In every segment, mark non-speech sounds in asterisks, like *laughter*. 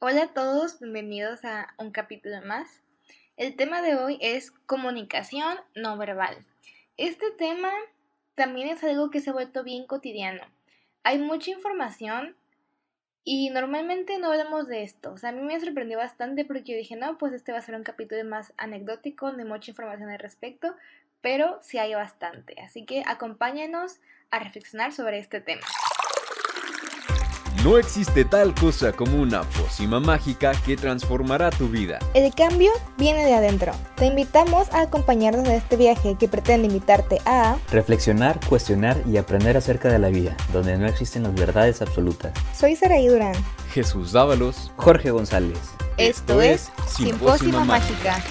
Hola a todos, bienvenidos a un capítulo más. El tema de hoy es comunicación no verbal. Este tema también es algo que se ha vuelto bien cotidiano. Hay mucha información y normalmente no hablamos de esto. A mí me sorprendió bastante porque yo dije, no, pues este va a ser un capítulo más anecdótico, de mucha información al respecto, pero sí hay bastante. Así que acompáñenos a reflexionar sobre este tema. No existe tal cosa como una pócima mágica que transformará tu vida. El cambio viene de adentro. Te invitamos a acompañarnos en este viaje que pretende invitarte a reflexionar, cuestionar y aprender acerca de la vida, donde no existen las verdades absolutas. Soy Saraí Durán. Jesús Dávalos. Jorge González. Esto, es Simpósima Mágica.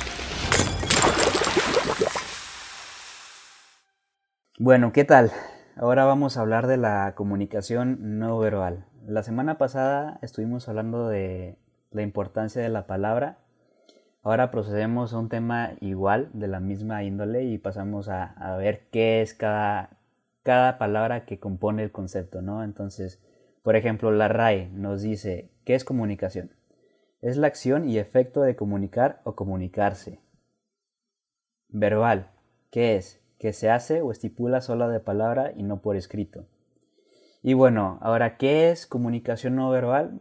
Bueno, ¿qué tal? Ahora vamos a hablar de la comunicación no verbal. La semana pasada estuvimos hablando de la importancia de la palabra. Ahora procedemos a un tema igual, de la misma índole, y pasamos a, ver qué es cada, cada palabra que compone el concepto, ¿no? Entonces, por ejemplo, la RAE nos dice, ¿qué es comunicación? Es la acción y efecto de comunicar o comunicarse. Verbal, ¿qué es? Que se hace o estipula sola de palabra y no por escrito. Y bueno, ahora, ¿qué es comunicación no verbal?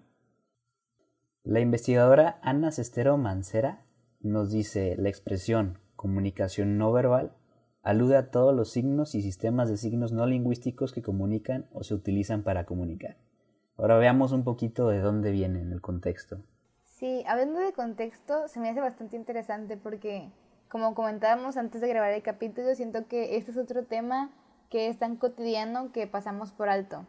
La investigadora Ana Cestero Mancera nos dice la expresión comunicación no verbal alude a todos los signos y sistemas de signos no lingüísticos que comunican o se utilizan para comunicar. Ahora veamos un poquito de dónde viene en el contexto. Sí, hablando de contexto, se me hace bastante interesante porque, como comentábamos antes de grabar el capítulo, siento que este es otro tema que es tan cotidiano que pasamos por alto.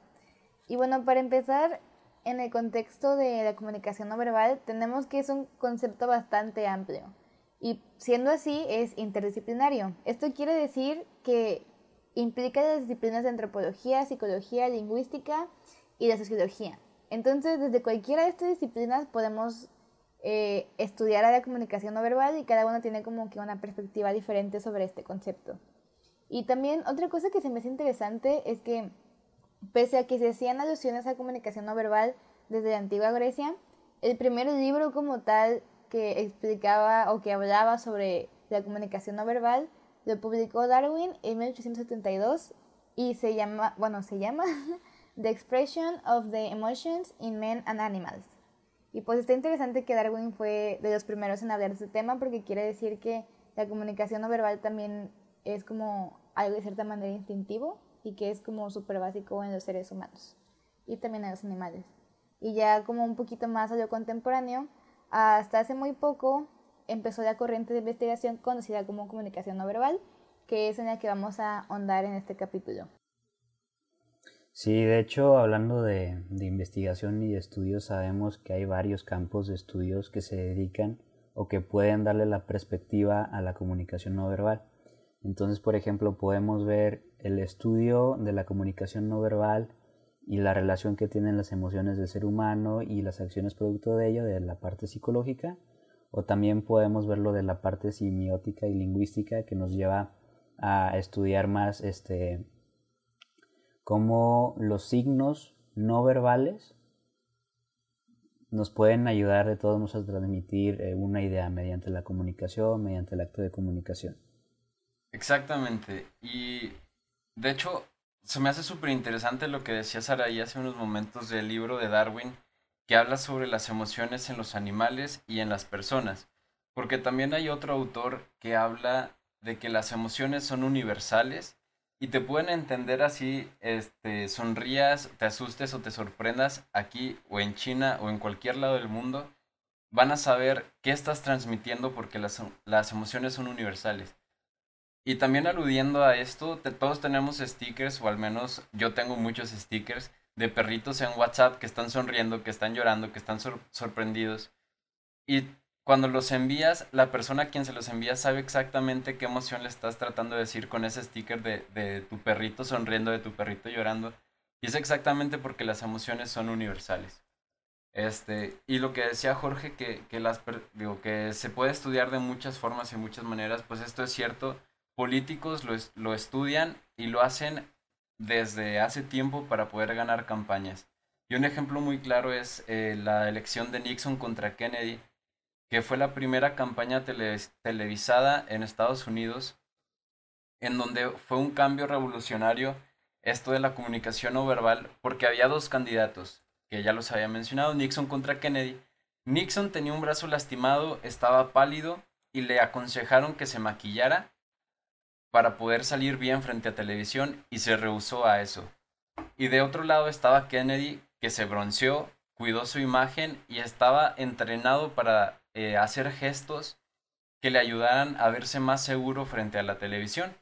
Y bueno, para empezar, en el contexto de la comunicación no verbal, tenemos que es un concepto bastante amplio. Y siendo así, es interdisciplinario. Esto quiere decir que implica las disciplinas de antropología, psicología, lingüística y la sociología. Entonces, desde cualquiera de estas disciplinas podemos eh, estudiar a la comunicación no verbal y cada uno tiene como que una perspectiva diferente sobre este concepto. Y también otra cosa que se me hace interesante es que Pese a que se hacían alusiones a comunicación no verbal desde la antigua Grecia, el primer libro como tal que explicaba o que hablaba sobre la comunicación no verbal lo publicó Darwin en 1872 y se llama, bueno, se llama *laughs* The Expression of the Emotions in Men and Animals. Y pues está interesante que Darwin fue de los primeros en hablar de este tema porque quiere decir que la comunicación no verbal también es como algo de cierta manera instintivo y que es como súper básico en los seres humanos y también en los animales. Y ya como un poquito más a lo contemporáneo, hasta hace muy poco empezó la corriente de investigación conocida como comunicación no verbal, que es en la que vamos a ahondar en este capítulo. Sí, de hecho, hablando de, de, investigación y de estudios, sabemos que hay varios campos de estudios que se dedican o que pueden darle la perspectiva a la comunicación no verbal. Entonces, por ejemplo, podemos ver el estudio de la comunicación no verbal y la relación que tienen las emociones del ser humano y las acciones producto de ello, de la parte psicológica, o también podemos verlo de la parte simiótica y lingüística que nos lleva a estudiar más este, cómo los signos no verbales nos pueden ayudar de todos modos a transmitir eh, una idea mediante la comunicación, mediante el acto de comunicación. Exactamente. Y de hecho, se me hace súper interesante lo que decía Saraí hace unos momentos del libro de Darwin, que habla sobre las emociones en los animales y en las personas. Porque también hay otro autor que habla de que las emociones son universales y te pueden entender así, este, sonrías, te asustes o te sorprendas aquí o en China o en cualquier lado del mundo, van a saber qué estás transmitiendo porque las, las emociones son universales. Y también aludiendo a esto, todos tenemos stickers, o al menos yo tengo muchos stickers de perritos en WhatsApp que están sonriendo, que están llorando, que están sorprendidos. Y cuando los envías, la persona a quien se los envía sabe exactamente qué emoción le estás tratando de decir con ese sticker de, de tu perrito sonriendo, de tu perrito llorando. Y es exactamente porque las emociones son universales. Este, y lo que decía Jorge, que, que, las, digo, que se puede estudiar de muchas formas y muchas maneras, pues esto es cierto políticos lo, lo estudian y lo hacen desde hace tiempo para poder ganar campañas. Y un ejemplo muy claro es eh, la elección de Nixon contra Kennedy, que fue la primera campaña televisada en Estados Unidos, en donde fue un cambio revolucionario esto de la comunicación no verbal, porque había dos candidatos, que ya los había mencionado, Nixon contra Kennedy. Nixon tenía un brazo lastimado, estaba pálido y le aconsejaron que se maquillara para poder salir bien frente a televisión y se rehusó a eso. Y de otro lado estaba Kennedy, que se bronceó, cuidó su imagen y estaba entrenado para eh, hacer gestos que le ayudaran a verse más seguro frente a la televisión.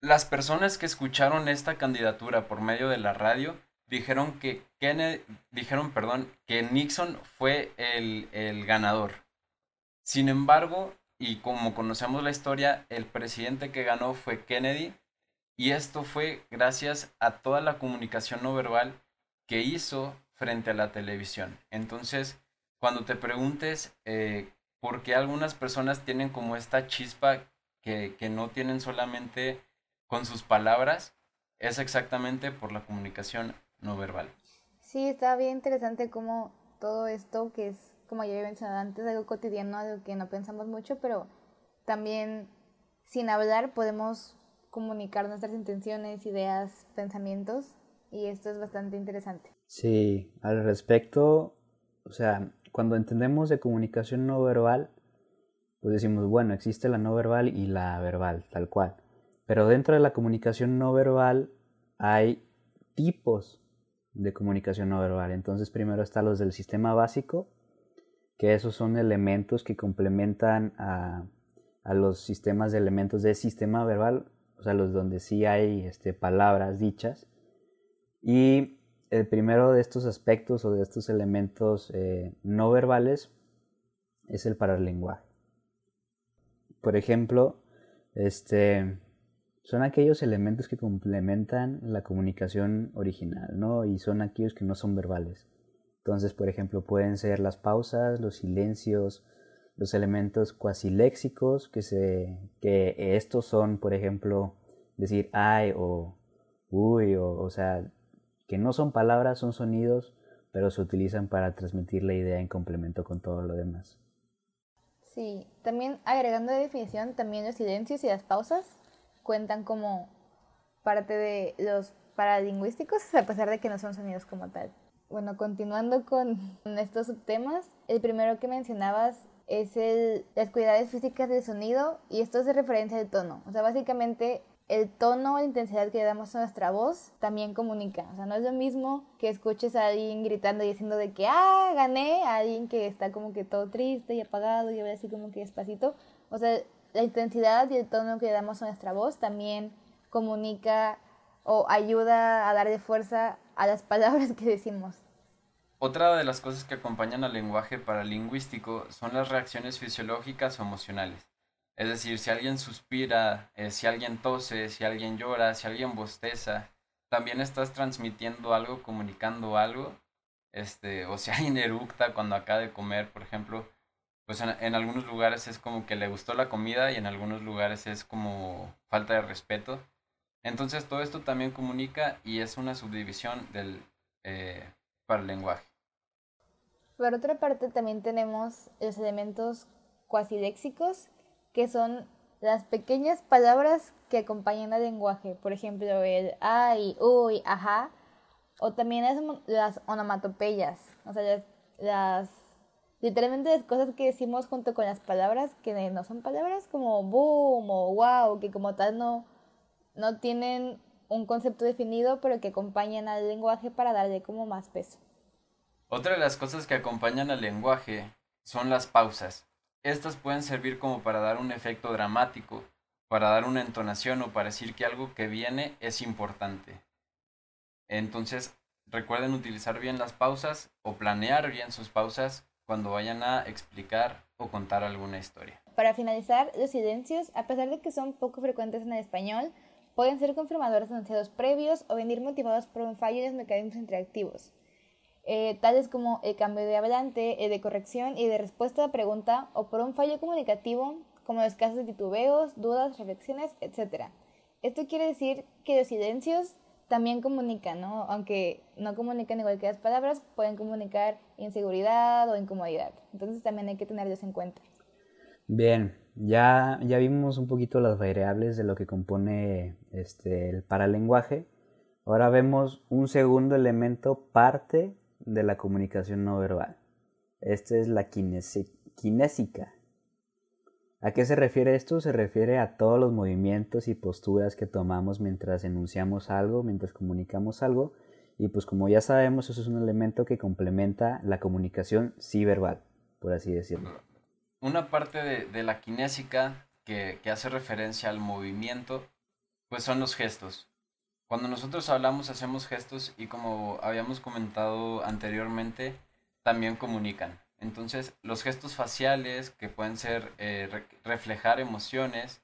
Las personas que escucharon esta candidatura por medio de la radio dijeron que Kennedy, dijeron, perdón, que Nixon fue el, el ganador. Sin embargo, y como conocemos la historia, el presidente que ganó fue Kennedy y esto fue gracias a toda la comunicación no verbal que hizo frente a la televisión. Entonces, cuando te preguntes eh, por qué algunas personas tienen como esta chispa que, que no tienen solamente con sus palabras, es exactamente por la comunicación no verbal. Sí, está bien interesante cómo todo esto, que es, como ya había mencionado antes, algo cotidiano, algo que no pensamos mucho, pero también sin hablar podemos comunicar nuestras intenciones, ideas, pensamientos y esto es bastante interesante. Sí, al respecto, o sea, cuando entendemos de comunicación no verbal, pues decimos, bueno, existe la no verbal y la verbal, tal cual. Pero dentro de la comunicación no verbal hay tipos de comunicación no verbal. Entonces primero están los del sistema básico, que esos son elementos que complementan a, a los sistemas de elementos del sistema verbal o sea, los donde sí hay este, palabras dichas. Y el primero de estos aspectos o de estos elementos eh, no verbales es el paralenguaje. Por ejemplo, este, son aquellos elementos que complementan la comunicación original, ¿no? Y son aquellos que no son verbales. Entonces, por ejemplo, pueden ser las pausas, los silencios, los elementos cuasi léxicos, que, se, que estos son, por ejemplo, decir ay o uy, o, o sea, que no son palabras, son sonidos, pero se utilizan para transmitir la idea en complemento con todo lo demás. Sí, también agregando de definición, también los silencios y las pausas cuentan como parte de los paralingüísticos, a pesar de que no son sonidos como tal. Bueno, continuando con estos subtemas, el primero que mencionabas es el, las cualidades físicas del sonido y esto es de referencia al tono. O sea, básicamente el tono, la intensidad que le damos a nuestra voz también comunica. O sea, no es lo mismo que escuches a alguien gritando y diciendo de que, ah, gané, a alguien que está como que todo triste y apagado y así como que despacito. O sea, la intensidad y el tono que le damos a nuestra voz también comunica o ayuda a darle fuerza a las *laughs* palabras que decimos. Otra de las cosas que acompañan al lenguaje paralingüístico son las reacciones fisiológicas o emocionales. Es decir, si alguien suspira, eh, si alguien tose, si alguien llora, si alguien bosteza, también estás transmitiendo algo, comunicando algo. Este, o si *laughs* alguien eructa cuando acaba de comer, por ejemplo, pues en, algunos lugares es como que le gustó la comida y en algunos lugares es como falta de respeto. Entonces todo esto también comunica y es una subdivisión del eh, para el lenguaje. Por otra parte, también tenemos los elementos cuasi léxicos, que son las pequeñas palabras que acompañan al lenguaje. Por ejemplo, el ay, uy, ajá. O también las, las onomatopeyas. O sea, las, las, literalmente las cosas que decimos junto con las palabras que no son palabras como boom o wow, que como tal no, no tienen un concepto definido, pero que acompañan al lenguaje para darle como más peso. Otra de las cosas que acompañan al lenguaje son las pausas. Estas pueden servir como para dar un efecto dramático, para dar una entonación o para decir que algo que viene es importante. Entonces, recuerden utilizar bien las pausas o planear bien sus pausas cuando vayan a explicar o contar alguna historia. Para finalizar, los silencios, a pesar de que son poco frecuentes en el español, pueden ser confirmadores anunciados previos o venir motivados por un fallo en los mecanismos interactivos. Eh, tales como el cambio de hablante, el de corrección y de respuesta a pregunta, o por un fallo comunicativo, como los casos de titubeos, dudas, reflexiones, etc. Esto quiere decir que los silencios también comunican, ¿no? Aunque no comunican igual que las palabras, pueden comunicar inseguridad o incomodidad. Entonces también hay que tenerlos en cuenta. Bien, ya, ya vimos un poquito las variables de lo que compone este, el paralenguaje. Ahora vemos un segundo elemento parte de la comunicación no verbal. Esta es la kinésica. ¿A qué se refiere esto? Se refiere a todos los movimientos y posturas que tomamos mientras enunciamos algo, mientras comunicamos algo. Y pues como ya sabemos, eso es un elemento que complementa la comunicación sí verbal, por así decirlo. Una parte de, la kinésica que, que hace referencia al movimiento, pues son los gestos. Cuando nosotros hablamos, hacemos gestos y como habíamos comentado anteriormente, también comunican. Entonces, los gestos faciales que pueden ser eh, reflejar emociones,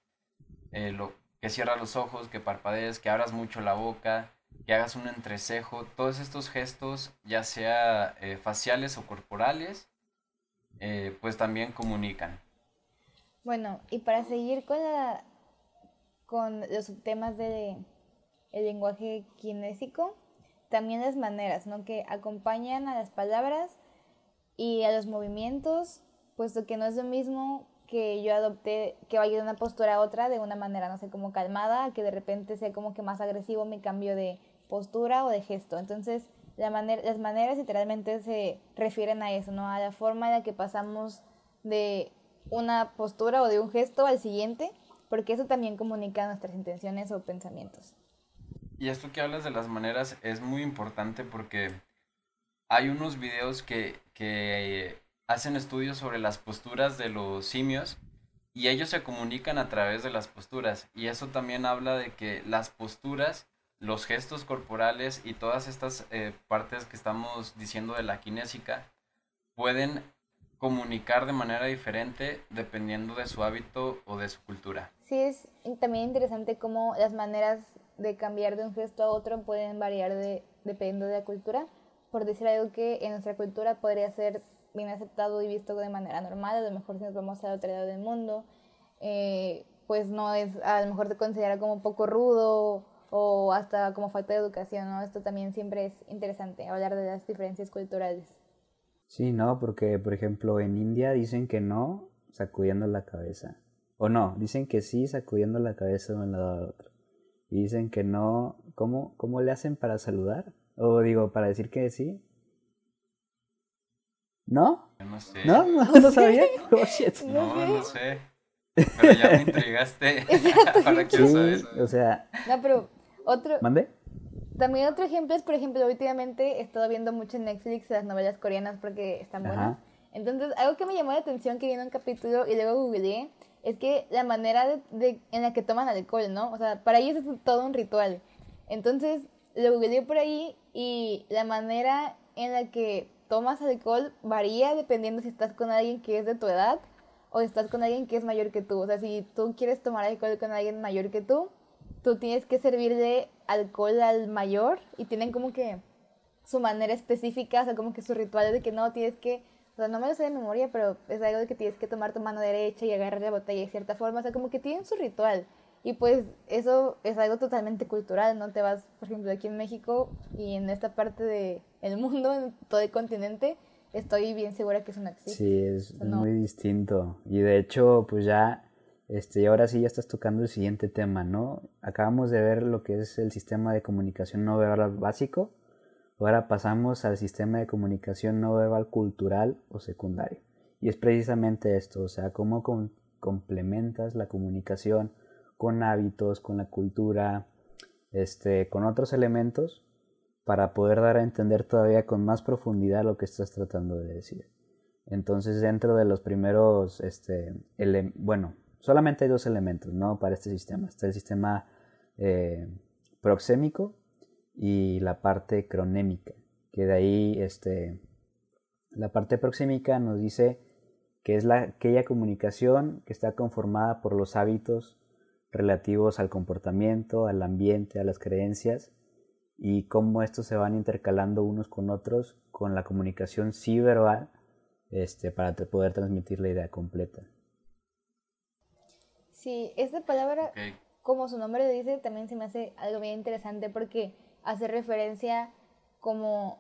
eh, lo, que cierras los ojos, que parpadees, que abras mucho la boca, que hagas un entrecejo, todos estos gestos, ya sea eh, faciales o corporales, pues también comunican. Bueno, y para seguir con, la, con los temas del el lenguaje kinésico, también las maneras, ¿no? Que acompañan a las palabras y a los movimientos, puesto que no es lo mismo que yo adopté, que vaya de una postura a otra de una manera, no sé, como calmada, que de repente sea como que más agresivo mi cambio de postura o de gesto. Entonces, las maneras literalmente se refieren a eso, ¿no? A la forma en la que pasamos de una postura o de un gesto al siguiente, porque eso también comunica nuestras intenciones o pensamientos. Y esto que hablas de las maneras es muy importante porque hay unos videos que, hacen estudios sobre las posturas de los simios y ellos se comunican a través de las posturas. Y eso también habla de que las posturas, los gestos corporales y todas estas eh, partes que estamos diciendo de la kinésica pueden comunicar de manera diferente dependiendo de su hábito o de su cultura. Sí, es también interesante cómo las maneras de cambiar de un gesto a otro pueden variar de, dependiendo de la cultura por decir algo que en nuestra cultura podría ser bien aceptado y visto de manera normal, a lo mejor si nos vamos a otro lado del mundo, eh, pues no es, a lo mejor se considera como poco rudo o hasta como falta de educación. Esto también siempre es interesante, hablar de las diferencias culturales. Sí, no, porque por ejemplo en India dicen que no sacudiendo la cabeza. O no, dicen que sí sacudiendo la cabeza de un lado al otro. Y dicen que no, ¿cómo, cómo le hacen para saludar? O digo, para decir que sí. ¿No? no sé. ¿No? ¿No, *laughs* sabía? *laughs* Oh, shit. No, no sé. Pero ya me *laughs* intrigaste. Ahora quiero sí, O sea. No, pero otro. ¿Mande? También otro ejemplo es, por ejemplo, últimamente he estado viendo mucho en Netflix las novelas coreanas porque están buenas. Entonces, algo que me llamó la atención que vi en un capítulo y luego googleé es que la manera de, en la que toman alcohol, ¿no? O sea, para ellos es todo un ritual. Entonces, lo googleé por ahí y la manera en la que tomas alcohol varía dependiendo si estás con alguien que es de tu edad o estás con alguien que es mayor que tú. O sea, si tú quieres tomar alcohol con alguien mayor que tú, tú tienes que servirle alcohol al mayor y tienen como que su manera específica, o sea, como que su ritual de que no, tienes que, o sea, no me lo sé de memoria, pero es algo de que tienes que tomar tu mano derecha y agarrar la botella de cierta forma, o sea, como que tienen su ritual. Y pues eso es algo totalmente cultural, ¿no? Te vas, por ejemplo, aquí en México y en esta parte del el mundo, en todo el continente, estoy bien segura que eso no existe. Sí, es muy distinto. Y de hecho, pues ya, este, ahora sí ya estás tocando el siguiente tema, ¿no? Acabamos de ver lo que es el sistema de comunicación no verbal básico. Ahora pasamos al sistema de comunicación no verbal cultural o secundario. Y es precisamente esto, o sea, cómo complementas la comunicación con hábitos, con la cultura, este, con otros elementos para poder dar a entender todavía con más profundidad lo que estás tratando de decir. Entonces, dentro de los primeros, este, bueno, solamente hay dos elementos, ¿no? Para este sistema. Está el sistema eh, proxémico y la parte cronémica, que de ahí, este, la parte proxémica nos dice que es la, aquella comunicación que está conformada por los hábitos relativos al comportamiento, al ambiente, a las creencias y cómo estos se van intercalando unos con otros con la comunicación sí verbal este, para poder transmitir la idea completa. Sí, esta palabra, como su nombre dice, también se me hace algo bien interesante porque hace referencia como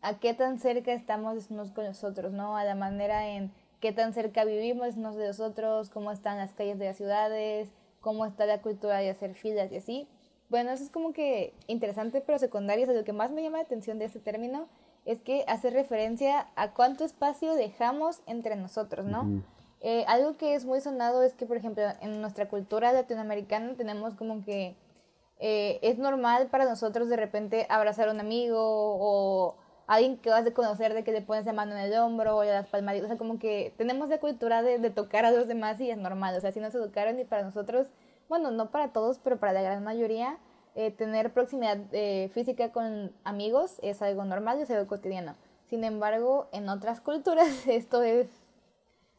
a qué tan cerca estamos unos con los otros, ¿no? A la manera en qué tan cerca vivimos unos de los otros, cómo están las calles de las ciudades, cómo está la cultura de hacer filas y así. Bueno, eso es como que interesante, pero secundario. O lo que más me llama la atención de este término es que hace referencia a cuánto espacio dejamos entre nosotros, ¿no? Eh, algo que es muy sonado es que, por ejemplo, en nuestra cultura latinoamericana tenemos como que eh, es normal para nosotros de repente abrazar a un amigo o alguien que vas a conocer de que le pones la mano en el hombro o las palmaditas, o sea, como que tenemos la cultura de, tocar a los demás y es normal, o sea, si nos educaron y para nosotros, bueno, no para todos, pero para la gran mayoría, eh, tener proximidad eh, física con amigos es algo normal y es algo cotidiano. Sin embargo, en otras culturas *laughs* esto es,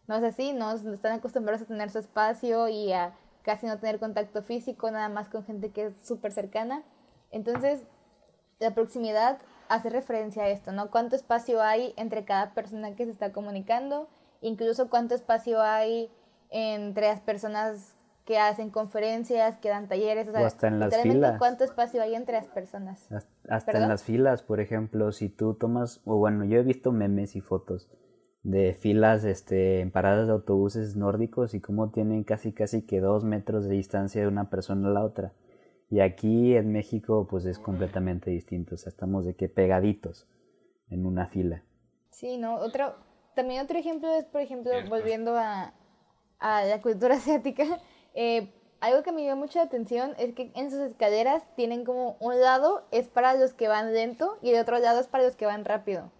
no es así, no están acostumbrados a tener su espacio y a casi no tener contacto físico, nada más con gente que es súper cercana. Entonces, la proximidad hace referencia a esto, ¿no? ¿Cuánto espacio hay entre cada persona que se está comunicando? Incluso cuánto espacio hay entre las personas que hacen conferencias, que dan talleres, o, sea, hasta en las filas. ¿Cuánto espacio hay entre las personas? Hasta, en las filas, por ejemplo, si tú tomas, o bueno, yo he visto memes y fotos de filas este, en paradas de autobuses nórdicos y cómo tienen casi casi que dos metros de distancia de una persona a la otra. Y aquí en México pues es completamente distinto, o sea, estamos de que pegaditos en una fila. Sí, ¿no? Otro, también otro ejemplo es, por ejemplo, volviendo a, a la cultura *laughs* asiática, eh, algo que me dio mucha atención es que en sus escaleras tienen como un lado es para los que van lento y el otro lado es para los que van rápido.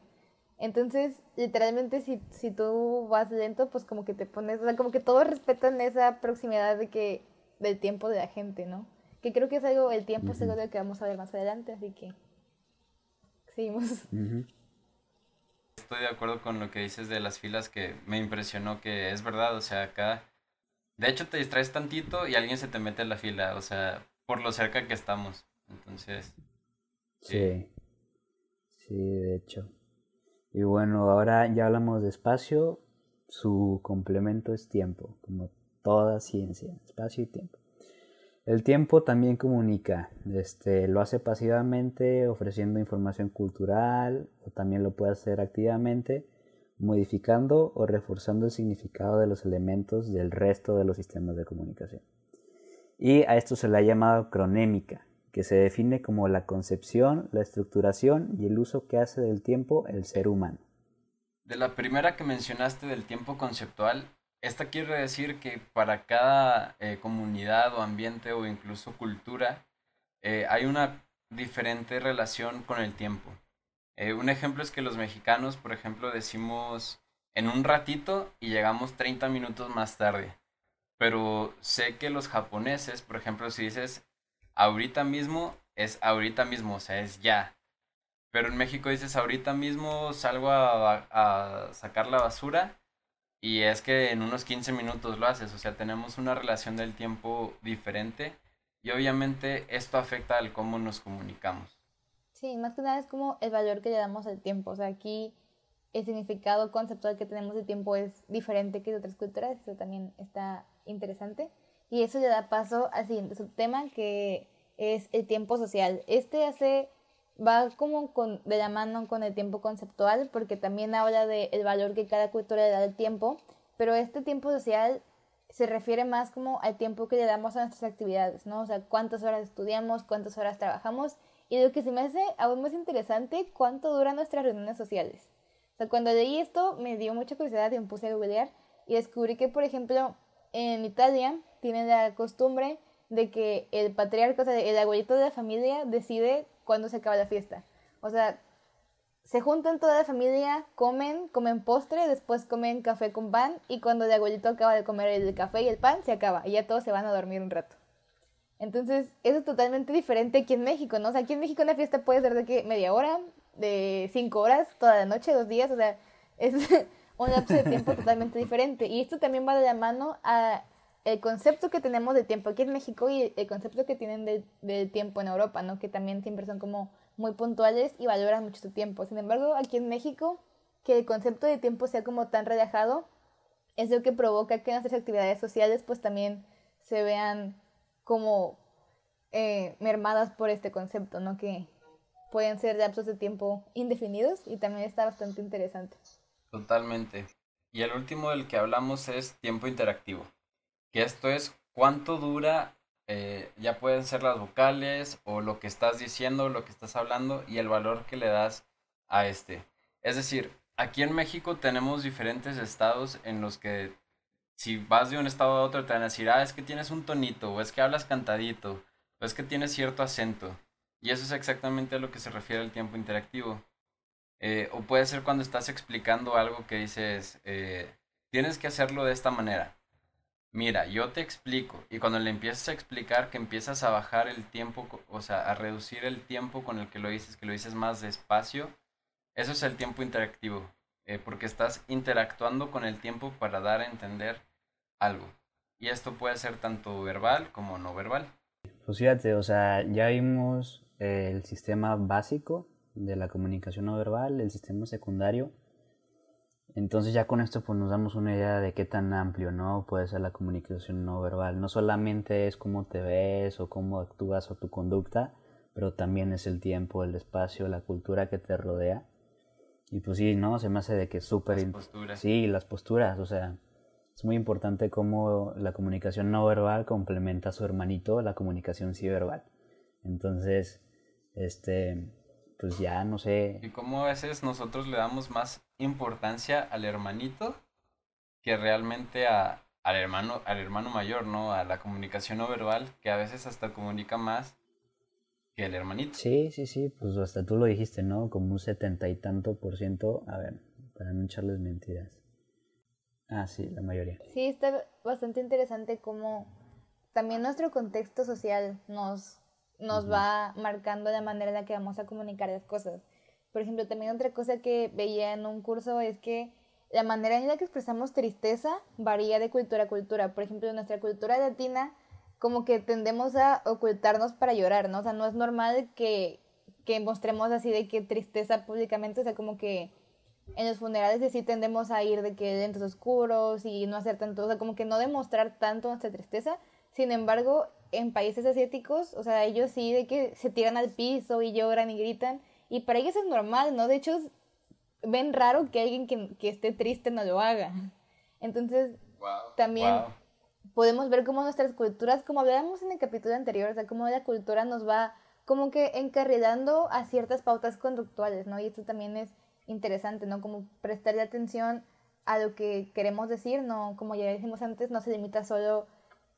Entonces, literalmente, si, si tú vas lento, pues como que te pones, o sea, como que todos respetan esa proximidad de que, del tiempo de la gente, ¿no? que creo que es algo, el tiempo es algo de que vamos a ver más adelante, así que seguimos. Estoy de acuerdo con lo que dices de las filas, que me impresionó que es verdad, o sea, acá, de hecho te distraes tantito y alguien se te mete en la fila, o sea, por lo cerca que estamos, entonces... Sí, sí, de hecho. Y bueno, ahora ya hablamos de espacio, su complemento es tiempo, como toda ciencia, espacio y tiempo. El tiempo también comunica, este, lo hace pasivamente ofreciendo información cultural o también lo puede hacer activamente modificando o reforzando el significado de los elementos del resto de los sistemas de comunicación. Y a esto se le ha llamado cronémica, que se define como la concepción, la estructuración y el uso que hace del tiempo el ser humano. De la primera que mencionaste del tiempo conceptual, esta quiere decir que para cada eh, comunidad o ambiente o incluso cultura eh, hay una diferente relación con el tiempo. Eh, un ejemplo es que los mexicanos, por ejemplo, decimos en un ratito y llegamos 30 minutos más tarde. Pero sé que los japoneses, por ejemplo, si dices ahorita mismo, es ahorita mismo, o sea, es ya. Pero en México dices ahorita mismo salgo a sacar la basura y es que en unos 15 minutos lo haces, o sea, tenemos una relación del tiempo diferente y obviamente esto afecta al cómo nos comunicamos. Sí, más que nada es como el valor que le damos al tiempo, o sea, aquí el significado conceptual que tenemos de tiempo es diferente que de otras culturas, eso también está interesante. Y eso le da paso al siguiente subtema que es el tiempo social. Este hace va como con, de la mano con el tiempo conceptual, porque también habla del el valor que cada cultura le da al tiempo, pero este tiempo social se refiere más como al tiempo que le damos a nuestras actividades, ¿no? O sea, cuántas horas estudiamos, cuántas horas trabajamos, y lo que se me hace aún más interesante, cuánto duran nuestras reuniones sociales. O sea, cuando leí esto me dio mucha curiosidad y me puse a googlear y descubrí que, por ejemplo, en Italia tienen la costumbre de que el patriarca, o sea, el abuelito de la familia decide cuándo se acaba la fiesta. O sea, se juntan toda la familia, comen, comen postre, después comen café con pan y cuando el abuelito acaba de comer el café y el pan, se acaba y ya todos se van a dormir un rato. Entonces, eso es totalmente diferente aquí en México, ¿no? O sea, aquí en México una fiesta puede ser de que media hora, de cinco horas, toda la noche, dos días, o sea, es *laughs* un lapso de tiempo totalmente diferente. Y esto también va de la mano a el concepto que tenemos de tiempo aquí en México y el concepto que tienen de, tiempo en Europa, ¿no? Que también siempre son como muy puntuales y valoran mucho su tiempo. Sin embargo, aquí en México, que el concepto de tiempo sea como tan relajado, es lo que provoca que nuestras actividades sociales pues también se vean como eh, mermadas por este concepto, ¿no? Que pueden ser lapsos de tiempo indefinidos y también está bastante interesante. Totalmente. Y el último del que hablamos es tiempo interactivo, que esto es cuánto dura, eh, ya pueden ser las vocales o lo que estás diciendo, lo que estás hablando y el valor que le das a este. Es decir, aquí en México tenemos diferentes estados en los que si vas de un estado a otro te van a decir, ah, es que tienes un tonito, o es que hablas cantadito, o es que tienes cierto acento. Y eso es exactamente a lo que se refiere el tiempo interactivo. Eh, o puede ser cuando estás explicando algo que dices, eh, tienes que hacerlo de esta manera. Mira, yo te explico. Y cuando le empiezas a explicar que empiezas a bajar el tiempo, o sea, a reducir el tiempo con el que lo dices, que lo dices más despacio, eso es el tiempo interactivo. Eh, porque estás interactuando con el tiempo para dar a entender algo. Y esto puede ser tanto verbal como no verbal. Pues fíjate, o sea, ya vimos el sistema básico de la comunicación no verbal, el sistema secundario. Entonces ya con esto pues nos damos una idea de qué tan amplio no puede ser la comunicación no verbal. No solamente es cómo te ves o cómo actúas o tu conducta, pero también es el tiempo, el espacio, la cultura que te rodea. Y pues sí, ¿no? Se me hace de que es súper... Sí, las posturas, o sea, es muy importante cómo la comunicación no verbal complementa a su hermanito, la comunicación sí verbal. Entonces, este, pues ya no sé. Y cómo a veces nosotros le damos más importancia al hermanito que realmente a, al hermano, al hermano mayor, ¿no? A la comunicación no verbal, que a veces hasta comunica más que el hermanito. Sí, sí, sí, pues hasta tú lo dijiste, ¿no? Como un setenta y tanto por ciento, a ver, para no echarles mentiras. Ah, sí, la mayoría. Sí, está bastante interesante cómo también nuestro contexto social nos nos va marcando la manera en la que vamos a comunicar las cosas. Por ejemplo, también otra cosa que veía en un curso es que la manera en la que expresamos tristeza varía de cultura a cultura. Por ejemplo, en nuestra cultura latina, como que tendemos a ocultarnos para llorar, ¿no? O sea, no es normal que, que mostremos así de que tristeza públicamente, o sea, como que en los funerales sí tendemos a ir de que dentro oscuros y no hacer tanto, o sea, como que no demostrar tanto nuestra tristeza. Sin embargo, en países asiáticos, o sea, ellos sí de que se tiran al piso y lloran y gritan, y para ellos es normal, ¿no? De hecho, ven raro que alguien que, esté triste no lo haga. Entonces, también podemos ver cómo nuestras culturas, como hablábamos en el capítulo anterior, o sea, cómo la cultura nos va como que encarrilando a ciertas pautas conductuales, ¿no? Y esto también es interesante, ¿no? Como prestarle atención a lo que queremos decir, no, como ya dijimos antes, no se limita solo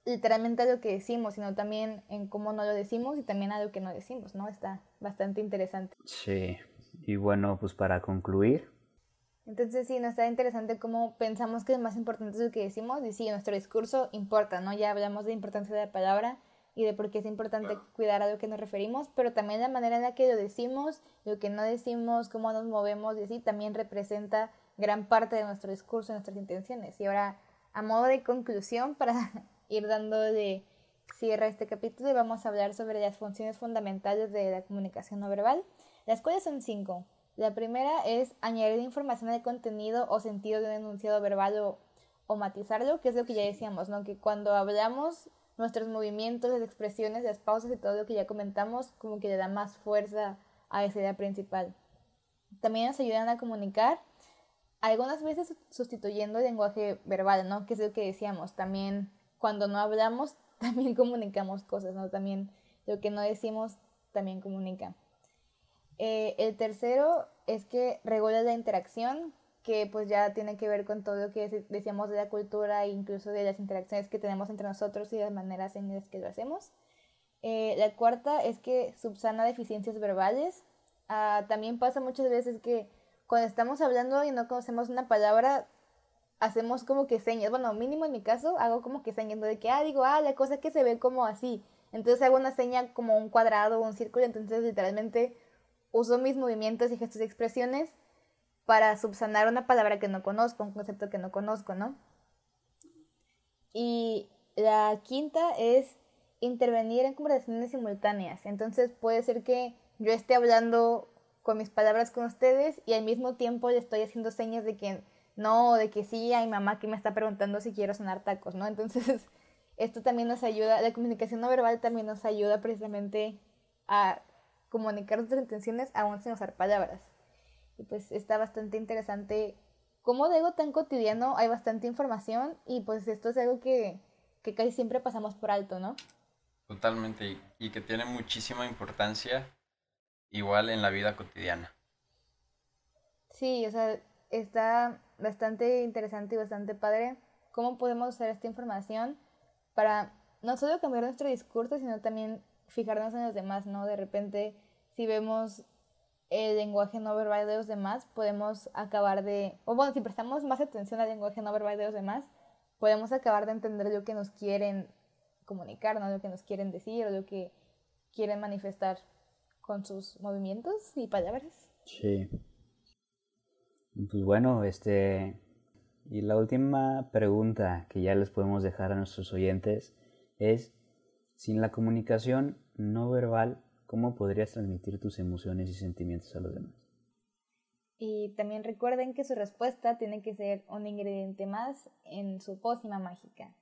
literalmente a lo que decimos, sino también en cómo no lo decimos y también a lo que no decimos, ¿no? Está bastante interesante. Sí, y bueno, pues para concluir. Entonces sí, nos está interesante cómo pensamos que es más importante lo que decimos y sí, nuestro discurso importa, ¿no? Ya hablamos de la importancia de la palabra y de por qué es importante cuidar a lo que nos referimos, pero también la manera en la que lo decimos, lo que no decimos, cómo nos movemos y así, también representa gran parte de nuestro discurso, nuestras intenciones. Y ahora, a modo de conclusión, *laughs* para ir dando de cierre a este capítulo y vamos a hablar sobre las funciones fundamentales de la comunicación no verbal, las cuales son cinco. La primera es añadir información al contenido o sentido de un enunciado verbal o, o matizarlo, que es lo que ya decíamos, ¿no? Que cuando hablamos, nuestros movimientos, las expresiones, las pausas y todo lo que ya comentamos, como que le da más fuerza a esa idea principal. También nos ayudan a comunicar, algunas veces sustituyendo el lenguaje verbal, ¿no? Que es lo que decíamos, también cuando no hablamos, *laughs* también comunicamos cosas, ¿no? También lo que no decimos también comunica. Eh, el tercero es que regula la interacción, que pues ya tiene que ver con todo lo que decíamos de la cultura e incluso de las interacciones que tenemos entre nosotros y las maneras en las que lo hacemos. Eh, la cuarta es que subsana deficiencias verbales. Ah, también pasa muchas veces que cuando estamos hablando y no conocemos una palabra, hacemos como que señas, bueno, mínimo en mi caso, hago como que señas de que, ah, digo, ah, la cosa que se ve como así. Entonces hago una seña como un cuadrado o un círculo, entonces literalmente uso mis movimientos y gestos y expresiones para subsanar una palabra que no conozco, un concepto que no conozco, ¿no? Y la quinta es intervenir en conversaciones simultáneas. Entonces puede ser que yo esté hablando con mis palabras con ustedes y al mismo tiempo le estoy haciendo señas de que no, de que sí, hay mamá que me está preguntando si quiero cenar tacos, ¿no? Entonces, *laughs* esto también nos ayuda, la comunicación no verbal también nos ayuda precisamente a comunicar nuestras intenciones aún sin usar palabras. Y pues está bastante interesante cómo de algo tan cotidiano hay bastante información y pues esto es algo que, que casi siempre pasamos por alto, ¿no? Totalmente, y que tiene muchísima importancia igual en la vida cotidiana. Sí, o sea, está bastante interesante y bastante padre cómo podemos usar esta información para no solo cambiar nuestro discurso, sino también fijarnos en los demás, ¿no? De repente, si vemos el lenguaje no verbal de los demás, podemos acabar de, o bueno, si prestamos más atención al lenguaje no verbal de los demás, podemos acabar de entender lo que nos quieren comunicar, ¿no? Lo que nos quieren decir o lo que quieren manifestar con sus movimientos y palabras. Sí. Pues bueno, este, y la última pregunta que ya les podemos dejar a nuestros oyentes es, sin la comunicación no verbal, ¿cómo podrías transmitir tus emociones y sentimientos a los demás? Y también recuerden que su respuesta tiene que ser un ingrediente más en su pócima mágica.